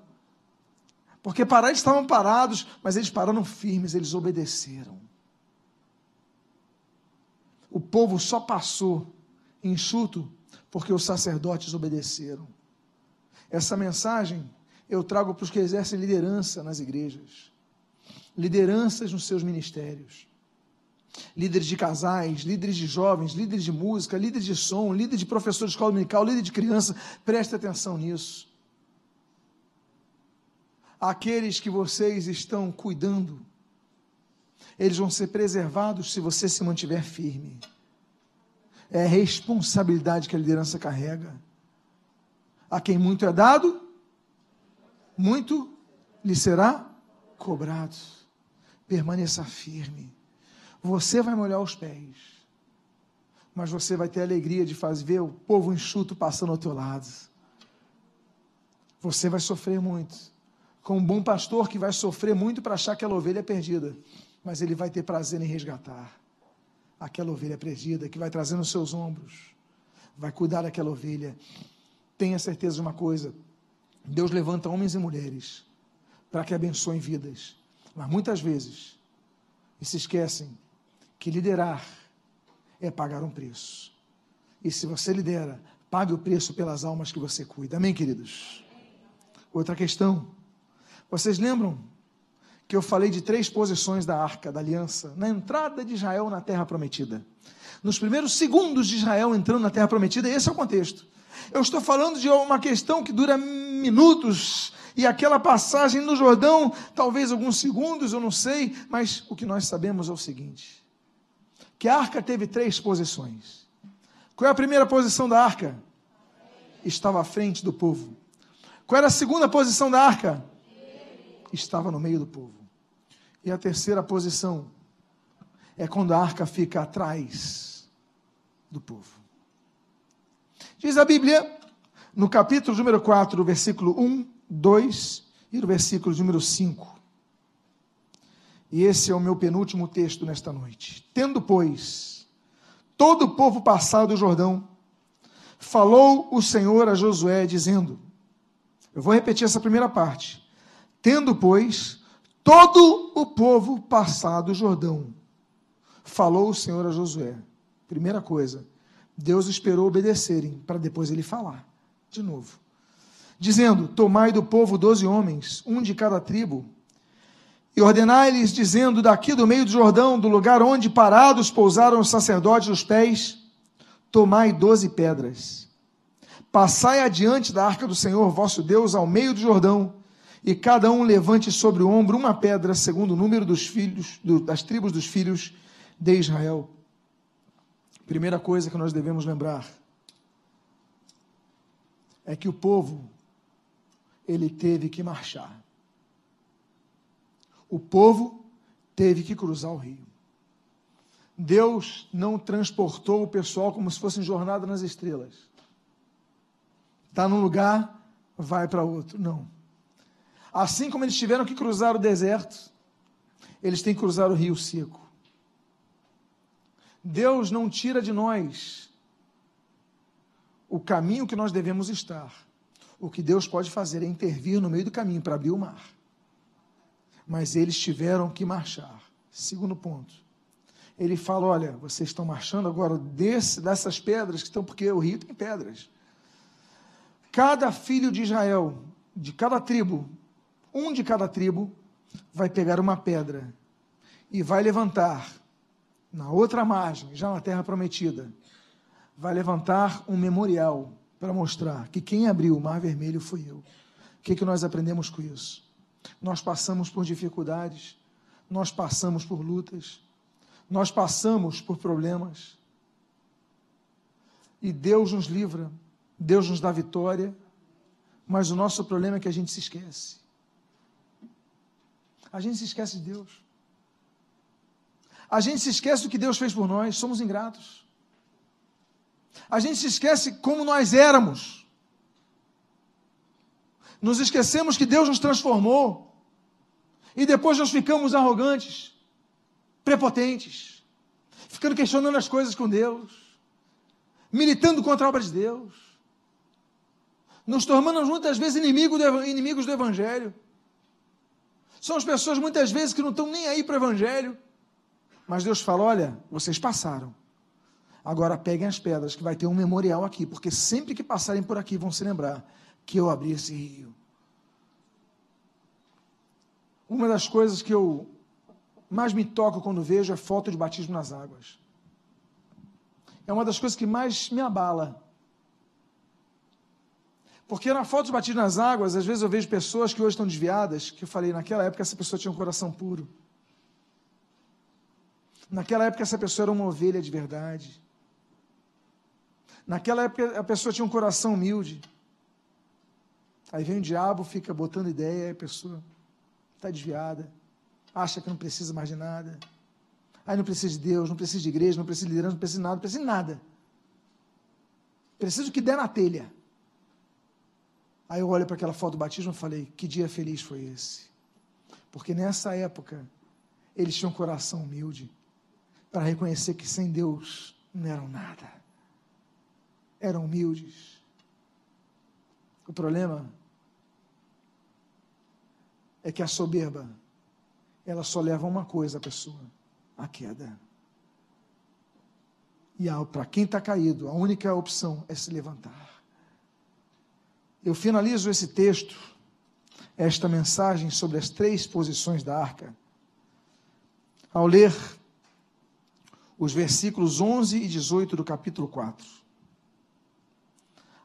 Porque parar eles estavam parados, mas eles pararam firmes, eles obedeceram. O povo só passou enxuto porque os sacerdotes obedeceram. Essa mensagem eu trago para os que exercem liderança nas igrejas, lideranças nos seus ministérios líderes de casais, líderes de jovens, líderes de música, líderes de som, líderes de professor de escola dominical, líder de criança, preste atenção nisso. Aqueles que vocês estão cuidando, eles vão ser preservados se você se mantiver firme. É a responsabilidade que a liderança carrega. A quem muito é dado, muito lhe será cobrado. Permaneça firme. Você vai molhar os pés, mas você vai ter a alegria de fazer ver o povo enxuto passando ao teu lado. Você vai sofrer muito, com um bom pastor que vai sofrer muito para achar que aquela ovelha é perdida, mas ele vai ter prazer em resgatar aquela ovelha perdida que vai trazer nos seus ombros, vai cuidar daquela ovelha. Tenha certeza de uma coisa: Deus levanta homens e mulheres para que abençoem vidas, mas muitas vezes e se esquecem que liderar é pagar um preço. E se você lidera, pague o preço pelas almas que você cuida. Amém, queridos? Outra questão. Vocês lembram que eu falei de três posições da arca da aliança na entrada de Israel na terra prometida. Nos primeiros segundos de Israel entrando na terra prometida, esse é o contexto. Eu estou falando de uma questão que dura minutos, e aquela passagem no Jordão, talvez alguns segundos, eu não sei, mas o que nós sabemos é o seguinte: que a arca teve três posições. Qual é a primeira posição da arca? Estava à frente do povo. Qual era a segunda posição da arca? Estava no meio do povo. E a terceira posição é quando a arca fica atrás do povo. Diz a Bíblia, no capítulo número 4, versículo 1, 2 e no versículo número 5. E esse é o meu penúltimo texto nesta noite. Tendo, pois, todo o povo passado o Jordão, falou o Senhor a Josué, dizendo: Eu vou repetir essa primeira parte. Tendo, pois, todo o povo passado o Jordão, falou o Senhor a Josué. Primeira coisa, Deus esperou obedecerem para depois ele falar de novo. Dizendo: Tomai do povo doze homens, um de cada tribo, e ordenai-lhes, dizendo: Daqui do meio do Jordão, do lugar onde parados pousaram os sacerdotes os pés, tomai doze pedras. Passai adiante da arca do Senhor vosso Deus ao meio do Jordão, e cada um levante sobre o ombro uma pedra, segundo o número dos filhos, do, das tribos dos filhos de Israel. Primeira coisa que nós devemos lembrar é que o povo ele teve que marchar o povo teve que cruzar o rio. Deus não transportou o pessoal como se fosse jornada nas estrelas. Está num lugar, vai para outro. Não. Assim como eles tiveram que cruzar o deserto, eles têm que cruzar o rio seco. Deus não tira de nós o caminho que nós devemos estar. O que Deus pode fazer é intervir no meio do caminho para abrir o mar mas eles tiveram que marchar. Segundo ponto. Ele fala: olha, vocês estão marchando agora desse, dessas pedras que estão, porque o rio tem pedras. Cada filho de Israel, de cada tribo, um de cada tribo, vai pegar uma pedra e vai levantar na outra margem, já na terra prometida, vai levantar um memorial para mostrar que quem abriu o mar vermelho foi eu. O que, que nós aprendemos com isso? Nós passamos por dificuldades, nós passamos por lutas, nós passamos por problemas. E Deus nos livra, Deus nos dá vitória, mas o nosso problema é que a gente se esquece. A gente se esquece de Deus. A gente se esquece do que Deus fez por nós, somos ingratos. A gente se esquece como nós éramos. Nos esquecemos que Deus nos transformou. E depois nós ficamos arrogantes, prepotentes, ficando questionando as coisas com Deus, militando contra a obra de Deus, nos tornando muitas vezes inimigos do, inimigos do Evangelho. São as pessoas muitas vezes que não estão nem aí para o Evangelho, mas Deus fala: olha, vocês passaram. Agora peguem as pedras, que vai ter um memorial aqui, porque sempre que passarem por aqui vão se lembrar que eu abri esse rio. Uma das coisas que eu mais me toco quando vejo é foto de batismo nas águas. É uma das coisas que mais me abala. Porque na foto de batismo nas águas, às vezes eu vejo pessoas que hoje estão desviadas, que eu falei, naquela época essa pessoa tinha um coração puro. Naquela época essa pessoa era uma ovelha de verdade. Naquela época a pessoa tinha um coração humilde. Aí vem o diabo, fica botando ideia, a pessoa está desviada, acha que não precisa mais de nada. Aí não precisa de Deus, não precisa de igreja, não precisa de liderança, não precisa de nada, não precisa de nada. Precisa do que der na telha. Aí eu olho para aquela foto do batismo e falei: que dia feliz foi esse? Porque nessa época eles tinham um coração humilde para reconhecer que sem Deus não eram nada. Eram humildes. O problema é que a soberba, ela só leva uma coisa a pessoa, a queda. E para quem está caído, a única opção é se levantar. Eu finalizo esse texto esta mensagem sobre as três posições da arca ao ler os versículos 11 e 18 do capítulo 4.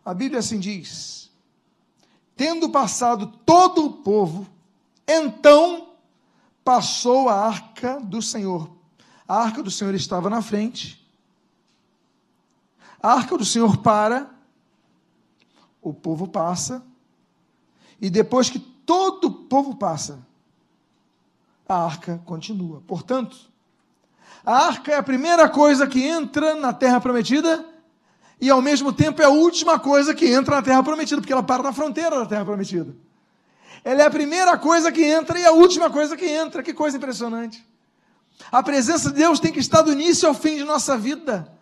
A Bíblia assim diz: Tendo passado todo o povo, então passou a arca do Senhor. A arca do Senhor estava na frente. A arca do Senhor para, o povo passa, e depois que todo o povo passa, a arca continua. Portanto, a arca é a primeira coisa que entra na terra prometida e ao mesmo tempo é a última coisa que entra na terra prometida, porque ela para na fronteira da terra prometida. Ela é a primeira coisa que entra e a última coisa que entra. Que coisa impressionante. A presença de Deus tem que estar do início ao fim de nossa vida.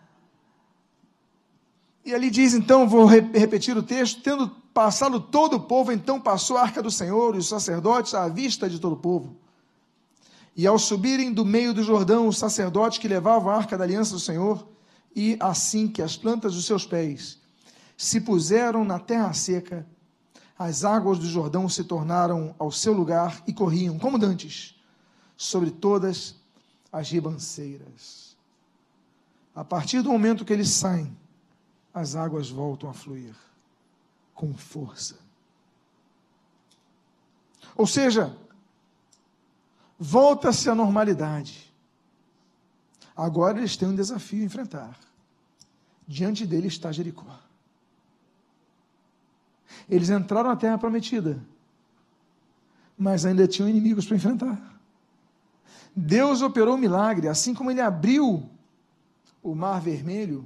E ali diz, então, vou repetir o texto: tendo passado todo o povo, então passou a arca do Senhor e os sacerdotes à vista de todo o povo. E ao subirem do meio do Jordão, os sacerdotes que levavam a arca da aliança do Senhor, e assim que as plantas dos seus pés se puseram na terra seca, as águas do Jordão se tornaram ao seu lugar e corriam, como dantes, sobre todas as ribanceiras. A partir do momento que eles saem, as águas voltam a fluir com força. Ou seja, volta-se à normalidade. Agora eles têm um desafio a enfrentar. Diante dele está Jericó. Eles entraram na terra prometida, mas ainda tinham inimigos para enfrentar. Deus operou um milagre, assim como ele abriu o mar vermelho,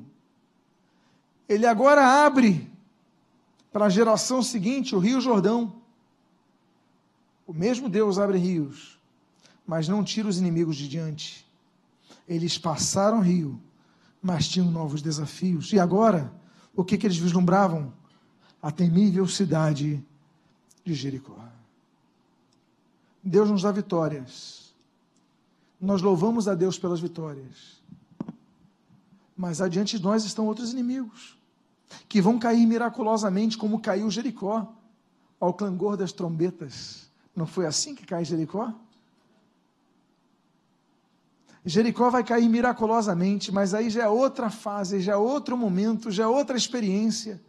ele agora abre para a geração seguinte o Rio Jordão. O mesmo Deus abre rios mas não tira os inimigos de diante. Eles passaram o rio, mas tinham novos desafios. E agora, o que, que eles vislumbravam? A temível cidade de Jericó. Deus nos dá vitórias. Nós louvamos a Deus pelas vitórias. Mas adiante de nós estão outros inimigos que vão cair miraculosamente, como caiu Jericó, ao clangor das trombetas. Não foi assim que cai Jericó? Jericó vai cair miraculosamente, mas aí já é outra fase, já é outro momento, já é outra experiência,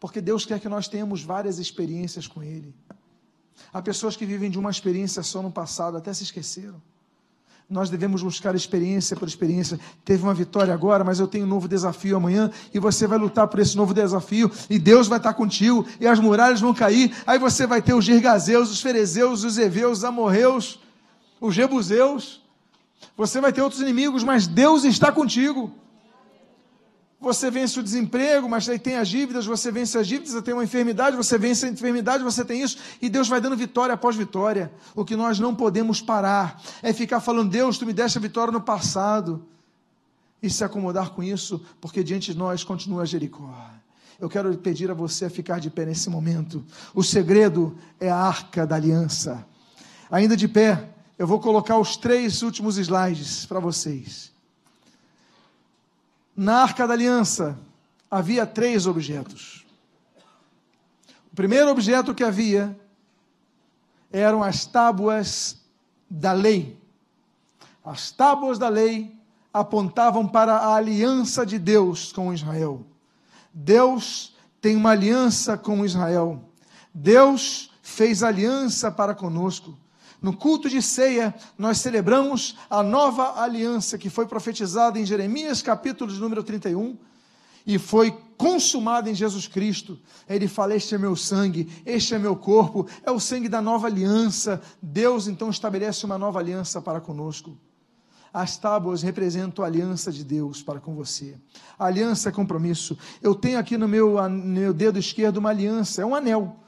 porque Deus quer que nós tenhamos várias experiências com Ele. Há pessoas que vivem de uma experiência só no passado, até se esqueceram. Nós devemos buscar experiência por experiência. Teve uma vitória agora, mas eu tenho um novo desafio amanhã, e você vai lutar por esse novo desafio, e Deus vai estar contigo, e as muralhas vão cair. Aí você vai ter os Girgazeus, os Ferezeus, os Eveus, os Amorreus, os Jebuseus você vai ter outros inimigos, mas Deus está contigo. Você vence o desemprego, mas aí tem as dívidas, você vence as dívidas, tem uma enfermidade, você vence a enfermidade, você tem isso, e Deus vai dando vitória após vitória. O que nós não podemos parar é ficar falando, Deus, tu me deste a vitória no passado, e se acomodar com isso, porque diante de nós continua Jericó. Eu quero pedir a você a ficar de pé nesse momento. O segredo é a arca da aliança. Ainda de pé, eu vou colocar os três últimos slides para vocês. Na arca da aliança havia três objetos. O primeiro objeto que havia eram as tábuas da lei. As tábuas da lei apontavam para a aliança de Deus com Israel. Deus tem uma aliança com Israel. Deus fez aliança para conosco. No culto de ceia, nós celebramos a nova aliança que foi profetizada em Jeremias, capítulo de número 31, e foi consumada em Jesus Cristo. Ele fala: Este é meu sangue, este é meu corpo, é o sangue da nova aliança. Deus então estabelece uma nova aliança para conosco. As tábuas representam a aliança de Deus para com você. A aliança é compromisso. Eu tenho aqui no meu, no meu dedo esquerdo uma aliança, é um anel.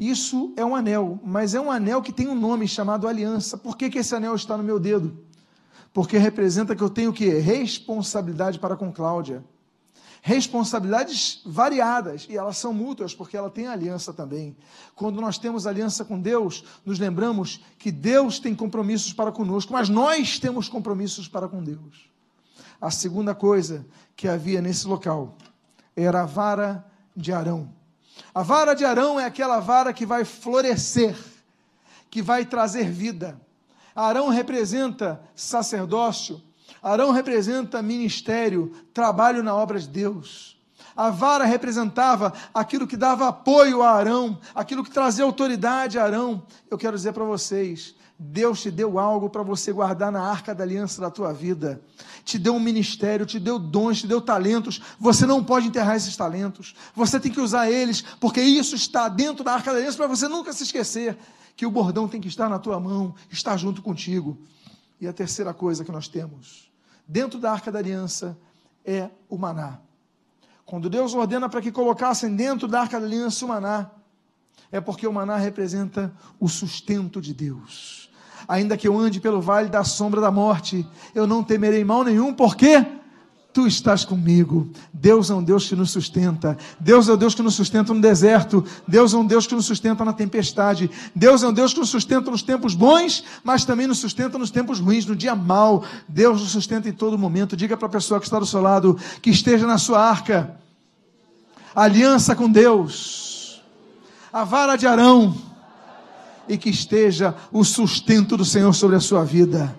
Isso é um anel, mas é um anel que tem um nome chamado aliança. Por que, que esse anel está no meu dedo? Porque representa que eu tenho que responsabilidade para com Cláudia. Responsabilidades variadas, e elas são mútuas, porque ela tem aliança também. Quando nós temos aliança com Deus, nos lembramos que Deus tem compromissos para conosco, mas nós temos compromissos para com Deus. A segunda coisa que havia nesse local era a vara de Arão. A vara de Arão é aquela vara que vai florescer que vai trazer vida. Arão representa sacerdócio, Arão representa ministério, trabalho na obra de Deus. A vara representava aquilo que dava apoio a Arão, aquilo que trazia autoridade a Arão. Eu quero dizer para vocês: Deus te deu algo para você guardar na arca da aliança da tua vida. Te deu um ministério, te deu dons, te deu talentos. Você não pode enterrar esses talentos. Você tem que usar eles, porque isso está dentro da arca da aliança para você nunca se esquecer que o bordão tem que estar na tua mão, estar junto contigo. E a terceira coisa que nós temos dentro da arca da aliança é o maná. Quando Deus ordena para que colocassem dentro da arca da aliança o maná, é porque o maná representa o sustento de Deus ainda que eu ande pelo vale da sombra da morte, eu não temerei mal nenhum, porque tu estás comigo. Deus é um Deus que nos sustenta. Deus é um Deus que nos sustenta no deserto. Deus é um Deus que nos sustenta na tempestade. Deus é um Deus que nos sustenta nos tempos bons, mas também nos sustenta nos tempos ruins, no dia mau. Deus nos sustenta em todo momento. Diga para a pessoa que está do seu lado que esteja na sua arca. Aliança com Deus. A vara de Arão e que esteja o sustento do Senhor sobre a sua vida.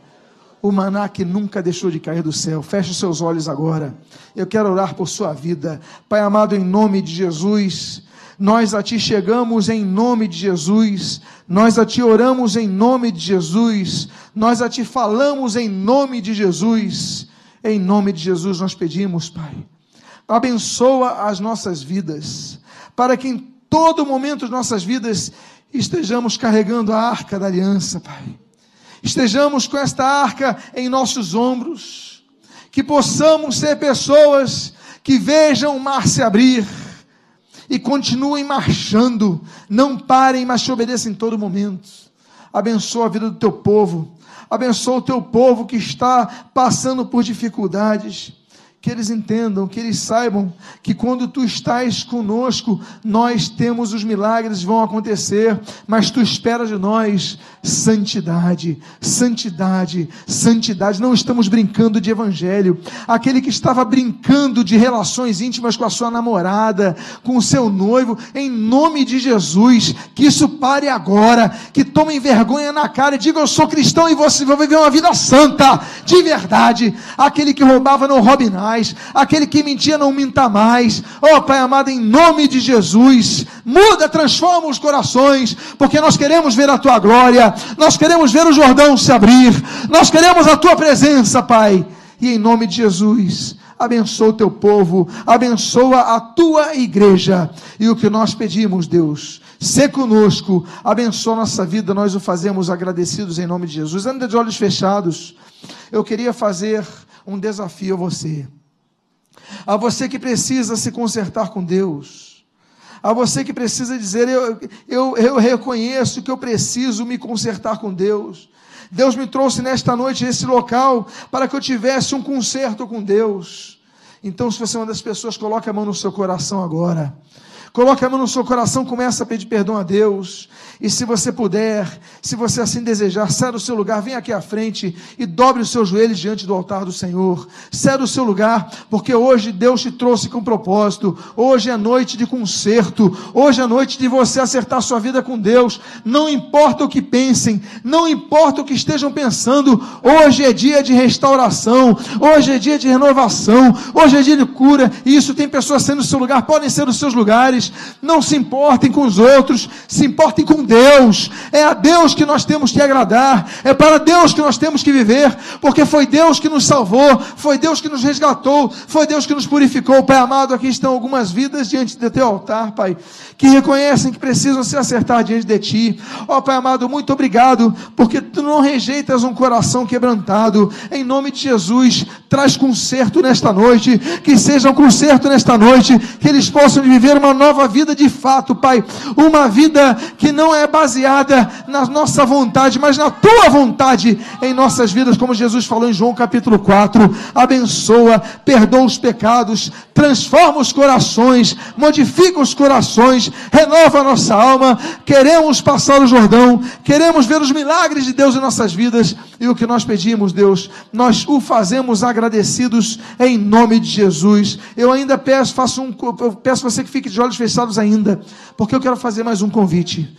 O maná que nunca deixou de cair do céu. Feche seus olhos agora. Eu quero orar por sua vida. Pai amado, em nome de Jesus, nós a Ti chegamos em nome de Jesus, nós a Ti oramos em nome de Jesus, nós a Ti falamos em nome de Jesus. Em nome de Jesus nós pedimos, Pai, abençoa as nossas vidas, para que em todo momento de nossas vidas estejamos carregando a arca da aliança, Pai. Estejamos com esta arca em nossos ombros, que possamos ser pessoas que vejam o mar se abrir e continuem marchando, não parem, mas te obedeçam em todo momento. Abençoa a vida do teu povo, abençoa o teu povo que está passando por dificuldades que eles entendam, que eles saibam que quando tu estás conosco, nós temos os milagres vão acontecer, mas tu esperas de nós santidade, santidade, santidade. Não estamos brincando de evangelho. Aquele que estava brincando de relações íntimas com a sua namorada, com o seu noivo, em nome de Jesus, que isso pare agora, que tomem vergonha na cara e digam: Eu sou cristão e você vai viver uma vida santa, de verdade. Aquele que roubava não roube nada mais, aquele que mentia não minta mais. Oh, Pai amado, em nome de Jesus, muda, transforma os corações, porque nós queremos ver a tua glória, nós queremos ver o Jordão se abrir, nós queremos a tua presença, Pai. E em nome de Jesus, abençoa o teu povo, abençoa a tua igreja. E o que nós pedimos, Deus, se conosco, abençoa nossa vida, nós o fazemos agradecidos em nome de Jesus. Anda de olhos fechados. Eu queria fazer um desafio a você a você que precisa se consertar com Deus, a você que precisa dizer: eu, eu, eu reconheço que eu preciso me consertar com Deus. Deus me trouxe nesta noite esse local para que eu tivesse um conserto com Deus. Então, se você é uma das pessoas, coloque a mão no seu coração agora. Coloque a mão no seu coração, começa a pedir perdão a Deus. E se você puder, se você assim desejar, saia do seu lugar, venha aqui à frente e dobre os seus joelhos diante do altar do Senhor. Saia do seu lugar, porque hoje Deus te trouxe com propósito. Hoje é noite de conserto. Hoje é noite de você acertar sua vida com Deus. Não importa o que pensem, não importa o que estejam pensando. Hoje é dia de restauração. Hoje é dia de renovação. Hoje é dia de cura. E isso tem pessoas sendo no seu lugar, podem ser nos seus lugares. Não se importem com os outros, se importem com Deus, é a Deus que nós temos que agradar, é para Deus que nós temos que viver, porque foi Deus que nos salvou, foi Deus que nos resgatou, foi Deus que nos purificou. Pai amado, aqui estão algumas vidas diante do teu altar, Pai, que reconhecem que precisam se acertar diante de ti. Ó oh, Pai amado, muito obrigado, porque tu não rejeitas um coração quebrantado. Em nome de Jesus, traz conserto nesta noite, que seja um conserto nesta noite, que eles possam viver uma nova vida de fato, Pai, uma vida que não é é baseada na nossa vontade, mas na tua vontade em nossas vidas, como Jesus falou em João capítulo 4. Abençoa, perdoa os pecados, transforma os corações, modifica os corações, renova a nossa alma. Queremos passar o Jordão, queremos ver os milagres de Deus em nossas vidas e o que nós pedimos, Deus, nós o fazemos agradecidos em nome de Jesus. Eu ainda peço, faço um, peço você que fique de olhos fechados ainda, porque eu quero fazer mais um convite.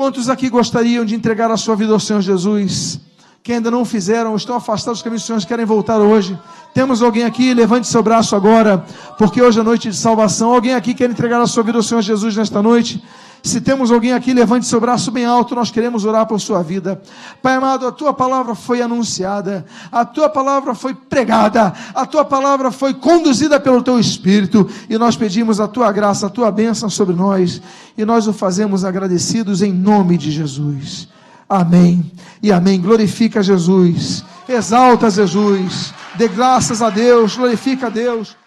Quantos aqui gostariam de entregar a sua vida ao Senhor Jesus? Que ainda não fizeram, estão afastados dos caminhos dos Senhor, querem voltar hoje. Temos alguém aqui? Levante seu braço agora, porque hoje é noite de salvação. Alguém aqui quer entregar a sua vida ao Senhor Jesus nesta noite? Se temos alguém aqui, levante seu braço bem alto, nós queremos orar por sua vida. Pai amado, a tua palavra foi anunciada, a tua palavra foi pregada, a tua palavra foi conduzida pelo teu Espírito, e nós pedimos a tua graça, a tua bênção sobre nós, e nós o fazemos agradecidos em nome de Jesus. Amém e amém. Glorifica Jesus, exalta Jesus, dê graças a Deus, glorifica a Deus.